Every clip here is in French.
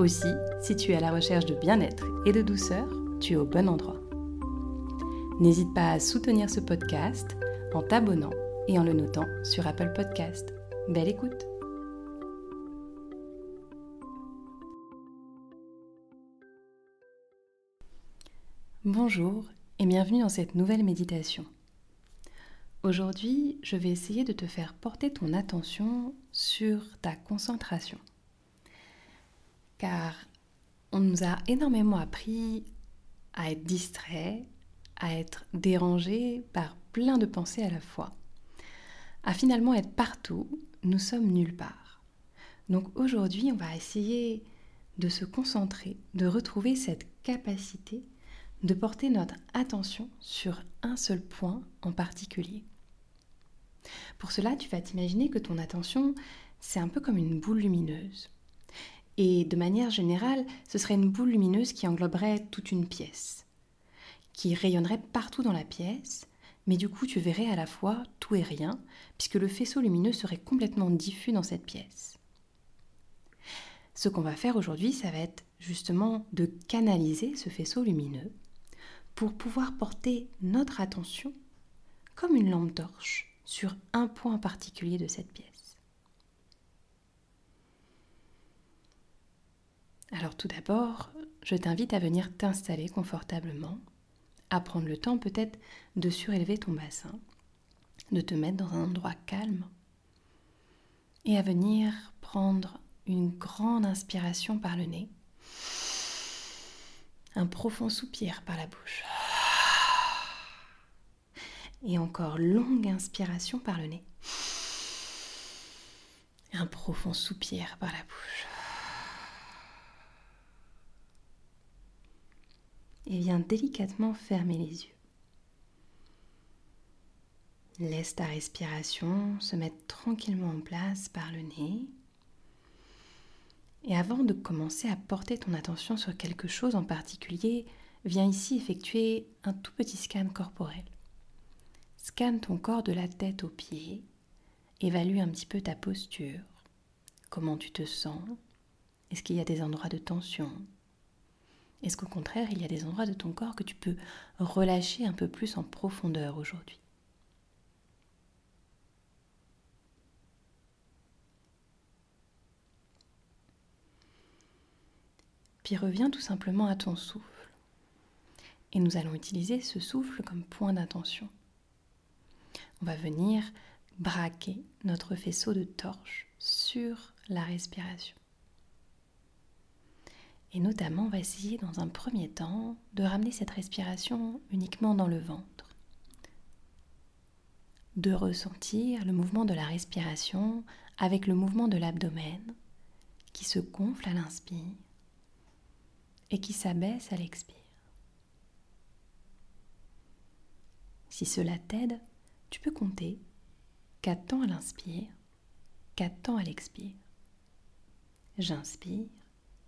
Aussi, si tu es à la recherche de bien-être et de douceur, tu es au bon endroit. N'hésite pas à soutenir ce podcast en t'abonnant et en le notant sur Apple Podcast. Belle écoute Bonjour et bienvenue dans cette nouvelle méditation. Aujourd'hui, je vais essayer de te faire porter ton attention sur ta concentration. Car on nous a énormément appris à être distrait, à être dérangé par plein de pensées à la fois, à finalement être partout, nous sommes nulle part. Donc aujourd'hui, on va essayer de se concentrer, de retrouver cette capacité de porter notre attention sur un seul point en particulier. Pour cela, tu vas t'imaginer que ton attention, c'est un peu comme une boule lumineuse. Et de manière générale, ce serait une boule lumineuse qui engloberait toute une pièce, qui rayonnerait partout dans la pièce, mais du coup tu verrais à la fois tout et rien, puisque le faisceau lumineux serait complètement diffus dans cette pièce. Ce qu'on va faire aujourd'hui, ça va être justement de canaliser ce faisceau lumineux pour pouvoir porter notre attention comme une lampe torche sur un point particulier de cette pièce. Alors tout d'abord, je t'invite à venir t'installer confortablement, à prendre le temps peut-être de surélever ton bassin, de te mettre dans un endroit calme et à venir prendre une grande inspiration par le nez un profond soupir par la bouche. Et encore longue inspiration par le nez. Un profond soupir par la bouche. Et viens délicatement fermer les yeux. Laisse ta respiration se mettre tranquillement en place par le nez. Et avant de commencer à porter ton attention sur quelque chose en particulier, viens ici effectuer un tout petit scan corporel. Scanne ton corps de la tête aux pieds, évalue un petit peu ta posture, comment tu te sens, est-ce qu'il y a des endroits de tension, est-ce qu'au contraire il y a des endroits de ton corps que tu peux relâcher un peu plus en profondeur aujourd'hui? Puis reviens tout simplement à ton souffle. Et nous allons utiliser ce souffle comme point d'intention. On va venir braquer notre faisceau de torche sur la respiration. Et notamment, on va essayer dans un premier temps de ramener cette respiration uniquement dans le ventre. De ressentir le mouvement de la respiration avec le mouvement de l'abdomen qui se gonfle à l'inspire et qui s'abaisse à l'expire. Si cela t'aide, tu peux compter 4 temps à l'inspire, 4 temps à l'expire. J'inspire,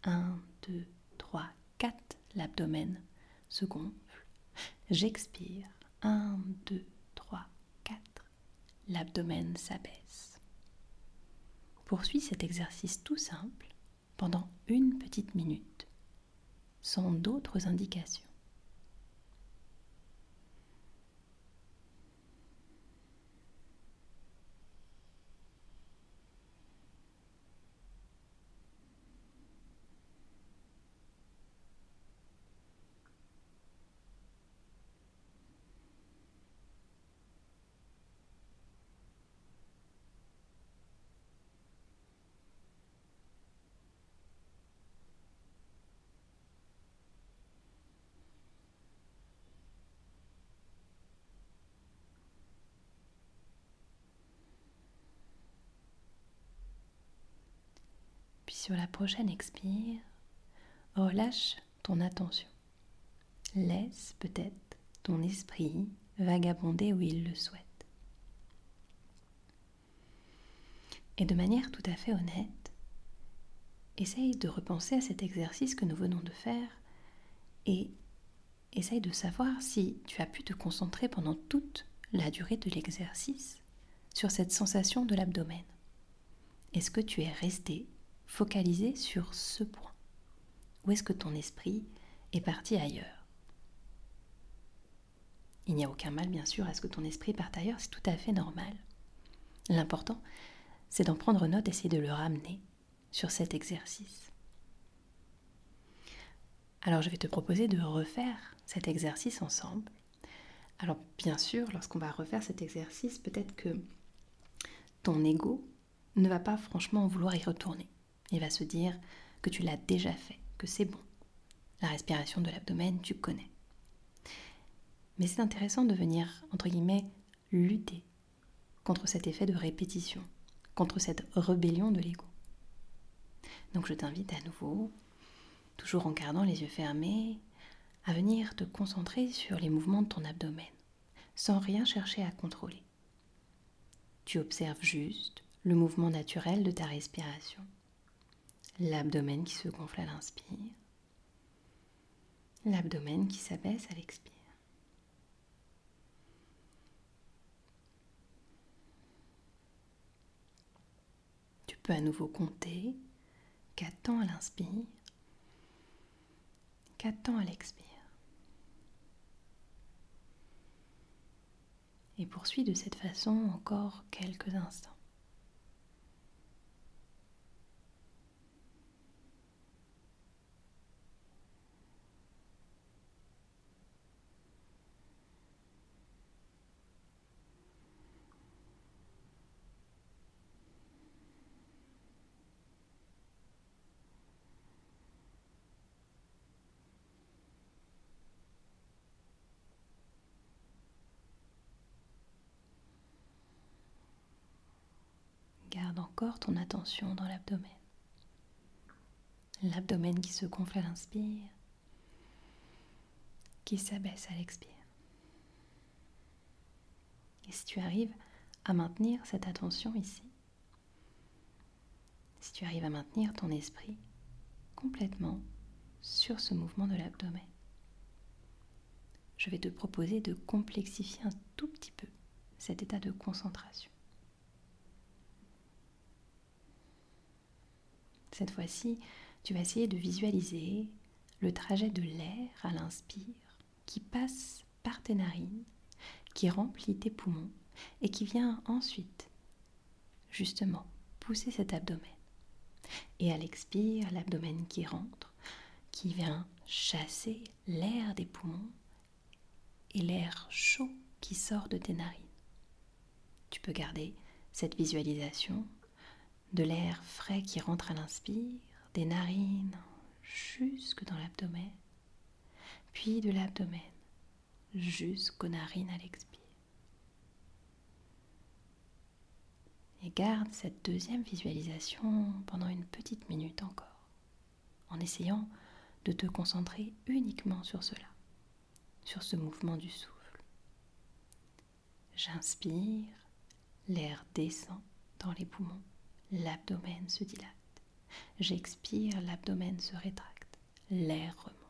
1, 2, 3, 4, l'abdomen se gonfle. J'expire, 1, 2, 3, 4, l'abdomen s'abaisse. Poursuis cet exercice tout simple pendant une petite minute sans d'autres indications. Sur la prochaine expire, relâche ton attention. Laisse peut-être ton esprit vagabonder où il le souhaite. Et de manière tout à fait honnête, essaye de repenser à cet exercice que nous venons de faire et essaye de savoir si tu as pu te concentrer pendant toute la durée de l'exercice sur cette sensation de l'abdomen. Est-ce que tu es resté focalisé sur ce point Ou est-ce que ton esprit est parti ailleurs? Il n'y a aucun mal, bien sûr, à ce que ton esprit parte ailleurs, c'est tout à fait normal. L'important, c'est d'en prendre note, essayer de le ramener sur cet exercice. Alors je vais te proposer de refaire cet exercice ensemble. Alors bien sûr, lorsqu'on va refaire cet exercice, peut-être que ton ego ne va pas franchement vouloir y retourner. Il va se dire que tu l'as déjà fait, que c'est bon. La respiration de l'abdomen, tu connais. Mais c'est intéressant de venir, entre guillemets, lutter contre cet effet de répétition, contre cette rébellion de l'ego. Donc je t'invite à nouveau, toujours en gardant les yeux fermés, à venir te concentrer sur les mouvements de ton abdomen, sans rien chercher à contrôler. Tu observes juste le mouvement naturel de ta respiration, l'abdomen qui se gonfle à l'inspire, l'abdomen qui s'abaisse à l'expire. peux à nouveau compter 4 temps à l'inspire, 4 temps à l'expire. Et poursuis de cette façon encore quelques instants. Garde ton attention dans l'abdomen. L'abdomen qui se gonfle à l'inspire, qui s'abaisse à l'expire. Et si tu arrives à maintenir cette attention ici, si tu arrives à maintenir ton esprit complètement sur ce mouvement de l'abdomen, je vais te proposer de complexifier un tout petit peu cet état de concentration. Cette fois-ci, tu vas essayer de visualiser le trajet de l'air à l'inspire qui passe par tes narines, qui remplit tes poumons et qui vient ensuite, justement, pousser cet abdomen. Et à l'expire, l'abdomen qui rentre, qui vient chasser l'air des poumons et l'air chaud qui sort de tes narines. Tu peux garder cette visualisation de l'air frais qui rentre à l'inspire, des narines jusque dans l'abdomen, puis de l'abdomen jusqu'aux narines à l'expire. Et garde cette deuxième visualisation pendant une petite minute encore, en essayant de te concentrer uniquement sur cela, sur ce mouvement du souffle. J'inspire, l'air descend dans les poumons l'abdomen se dilate. J'expire, l'abdomen se rétracte. L'air remonte.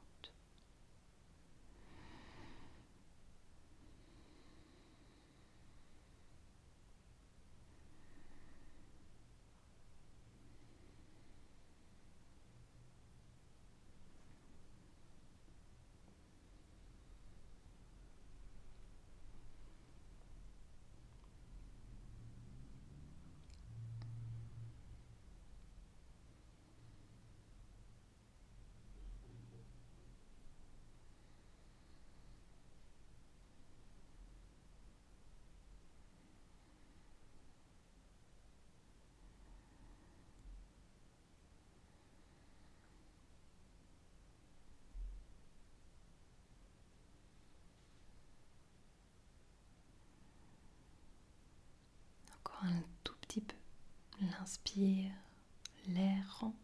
un tout petit peu. L'inspire, l'air rentre.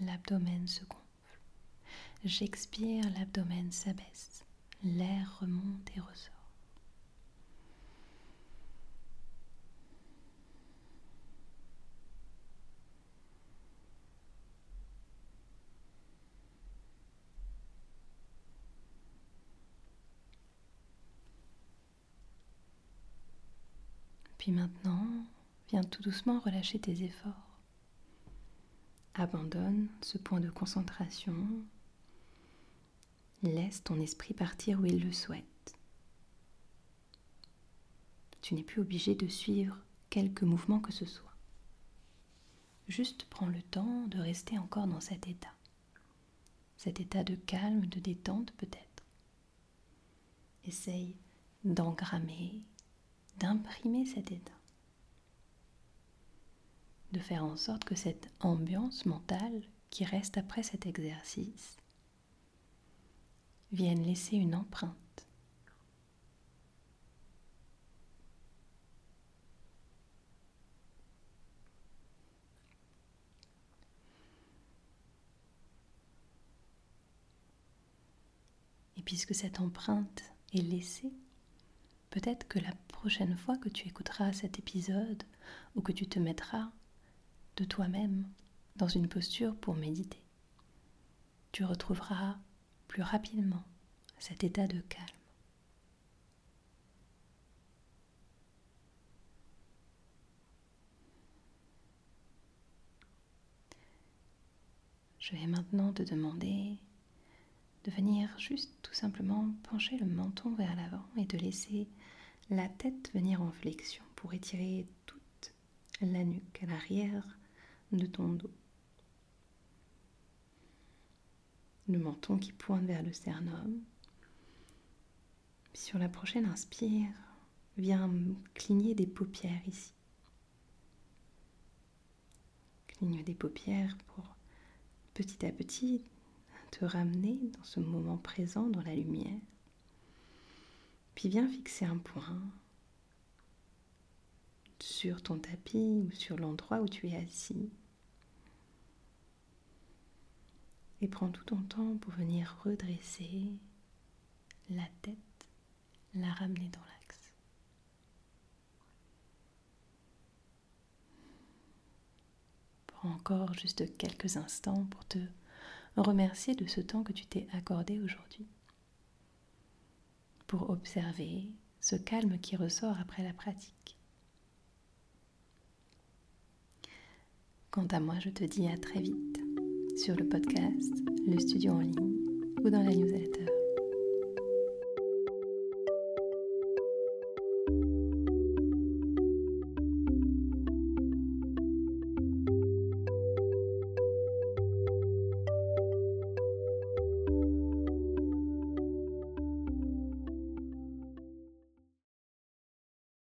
l'abdomen se gonfle. J'expire, l'abdomen s'abaisse. L'air remonte et ressort. Puis maintenant, viens tout doucement relâcher tes efforts. Abandonne ce point de concentration. Laisse ton esprit partir où il le souhaite. Tu n'es plus obligé de suivre quelque mouvement que ce soit. Juste prends le temps de rester encore dans cet état. Cet état de calme, de détente peut-être. Essaye d'engrammer d'imprimer cet état, de faire en sorte que cette ambiance mentale qui reste après cet exercice vienne laisser une empreinte. Et puisque cette empreinte est laissée, Peut-être que la prochaine fois que tu écouteras cet épisode ou que tu te mettras de toi-même dans une posture pour méditer, tu retrouveras plus rapidement cet état de calme. Je vais maintenant te demander de venir juste tout simplement pencher le menton vers l'avant et de laisser la tête venir en flexion pour étirer toute la nuque à l'arrière de ton dos. Le menton qui pointe vers le sternum. Sur la prochaine inspire, viens cligner des paupières ici. Cligne des paupières pour petit à petit te ramener dans ce moment présent, dans la lumière. Puis viens fixer un point sur ton tapis ou sur l'endroit où tu es assis. Et prends tout ton temps pour venir redresser la tête, la ramener dans l'axe. Prends encore juste quelques instants pour te remercier de ce temps que tu t'es accordé aujourd'hui pour observer ce calme qui ressort après la pratique. Quant à moi, je te dis à très vite sur le podcast, le studio en ligne ou dans la newsletter.